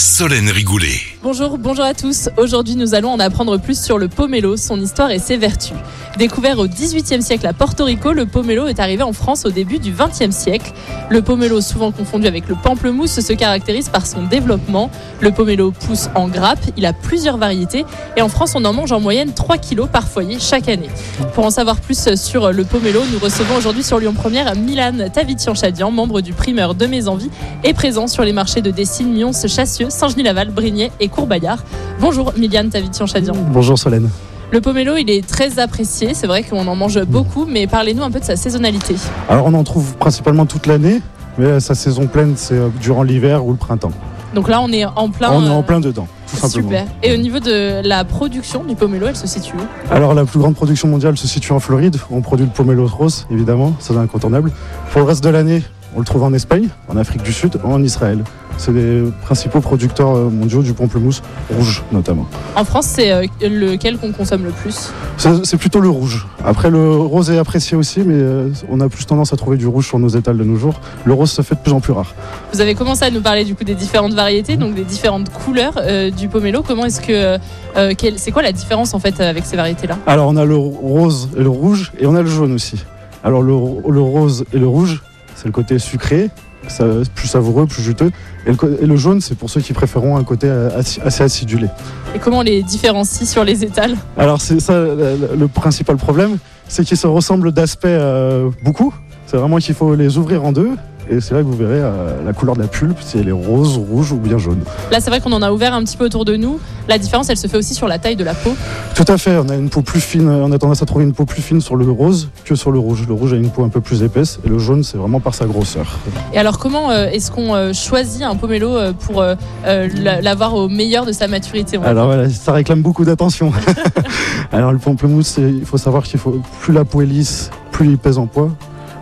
Solène Rigoulet. Bonjour, bonjour à tous. Aujourd'hui, nous allons en apprendre plus sur le pomelo, son histoire et ses vertus. Découvert au XVIIIe siècle à Porto Rico, le pomelo est arrivé en France au début du XXe siècle. Le pomelo, souvent confondu avec le pamplemousse, se caractérise par son développement. Le pomelo pousse en grappe, il a plusieurs variétés et en France, on en mange en moyenne 3 kilos par foyer chaque année. Pour en savoir plus sur le pomelo, nous recevons aujourd'hui sur Lyon Première Milan Tavitian-Chadian, membre du primeur de Mes Envies et présent sur les marchés de Dessines, Mions, Chassieux, Saint-Genis-Laval, Brignais et Courbayard. Bonjour Miliane Tavitian-Chadian. Bonjour Solène. Le pomelo, il est très apprécié. C'est vrai qu'on en mange beaucoup, mais parlez-nous un peu de sa saisonnalité. Alors on en trouve principalement toute l'année, mais sa saison pleine, c'est euh, durant l'hiver ou le printemps. Donc là, on est en plein. On est en euh, plein dedans, tout simplement. Super. Et au niveau de la production du pomelo, elle se situe où? Alors la plus grande production mondiale se situe en Floride. On produit le pomelo rose, évidemment, c'est incontournable. Pour le reste de l'année, on le trouve en Espagne, en Afrique du Sud, en Israël. C'est les principaux producteurs euh, mondiaux du pamplemousse rouge, notamment. En France, c'est euh, lequel qu'on consomme le plus? C'est plutôt le rouge. Après, le rose est apprécié aussi, mais euh, on a plus tendance à trouver du rouge sur nos étals de nos jours. Le rose se fait de plus en plus rare. Vous avez commencé à nous parler du coup des différentes variétés, donc des différentes couleurs euh, du pomelo. Comment est-ce que euh, c'est quoi la différence en fait avec ces variétés-là? Alors on a le rose et le rouge et on a le jaune aussi. Alors le, le rose et le rouge, c'est le côté sucré, ça- plus savoureux, plus juteux. Et le, co- et le jaune, c'est pour ceux qui préféreront un côté assez acidulé. Et comment on les différencie sur les étals? Alors c'est ça le, le principal problème, c'est qu'ils se ressemblent d'aspect euh, beaucoup. C'est vraiment qu'il faut les ouvrir en deux. Et c'est là que vous verrez euh, la couleur de la pulpe, si elle est rose, rouge ou bien jaune. Là, c'est vrai qu'on en a ouvert un petit peu autour de nous. La différence, elle se fait aussi sur la taille de la peau. Tout à fait, on a une peau plus fine, on a tendance à trouver une peau plus fine sur le rose que sur le rouge. Le rouge a une peau un peu plus épaisse et le jaune c'est vraiment par sa grosseur. Et alors, comment euh, est-ce qu'on euh, choisit un pomelo pour la- l'avoir au meilleur de sa maturité Alors voilà, ça réclame beaucoup d'attention. Alors le pamplemousse, il faut savoir qu'il faut plus la peau est lisse, plus il pèse en poids,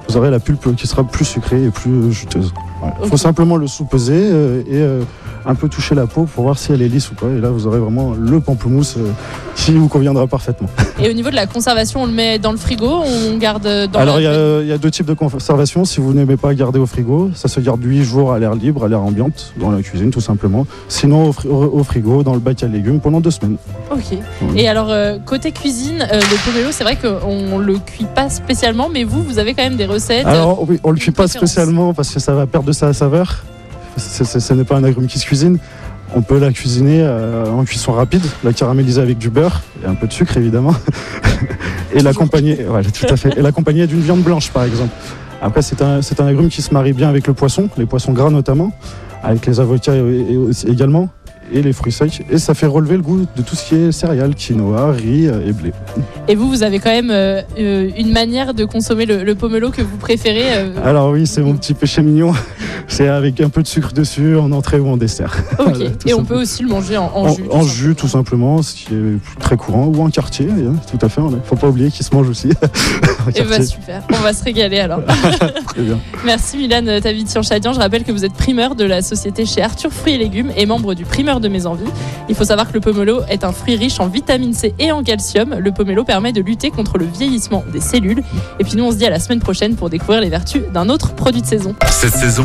vous aurez la pulpe qui sera plus sucrée et plus juteuse. Il faut simplement le sous-peser euh, et euh, un peu toucher la peau pour voir si elle est lisse ou pas. Et là, vous aurez vraiment le pamplemousse euh, qui vous conviendra parfaitement. Et au niveau de la conservation, on le met dans le frigo, on garde dans Alors il y, la... a- il y a deux types de conservation. Si vous n'aimez pas garder au frigo, ça se garde 8 jours à l'air libre, à l'air ambiante, dans la cuisine tout simplement. Sinon au, fri- au- au frigo, dans le bac à légumes pendant deux semaines. Ok. Et alors, euh, côté cuisine, euh, le pomelo, c'est vrai qu'on le cuit pas spécialement, mais vous, vous avez quand même des recettes. Alors oui, on le cuit pas spécialement parce que ça va perdre de sa saveur. Ce n'est pas un agrume qui se cuisine. On peut la cuisiner euh, en cuisson rapide, la caraméliser avec du beurre et un peu de sucre évidemment, et l'accompagner, voilà, tout à fait, et l'accompagner d'une viande blanche par exemple. Après c'est un, un agrume qui se marie bien avec le poisson, les poissons gras notamment, avec les avocats également, et les fruits secs, et ça fait relever le goût de tout ce qui est céréales, quinoa, riz euh, et blé. Et vous, vous avez quand même euh, euh, une manière de consommer le, le pomelo que vous préférez. euh, Alors oui, c'est mon petit péché mignon, c'est avec un peu de sucre dessus en entrée ou en dessert. ok. voilà, Et on peut aussi le manger en, en En, jus. tout en simplement. jus, tout simplement, ce qui est très courant, ou en quartier, hein, tout à fait. Il faut pas oublier qu'il se mange aussi. Et bah quartier. super, on va se régaler alors. Très bien. Merci Milan Tavitian-Chadian. Je rappelle que vous êtes primeur de la société chez Arthur Fruits et Légumes et membre du primeur de Mes Envies. Il faut savoir que le pomelo est un fruit riche en vitamine C et en calcium. Le pomelo permet de lutter contre le vieillissement des cellules. Et puis nous, on se dit à la semaine prochaine pour découvrir les vertus d'un autre produit de saison. Cette saison,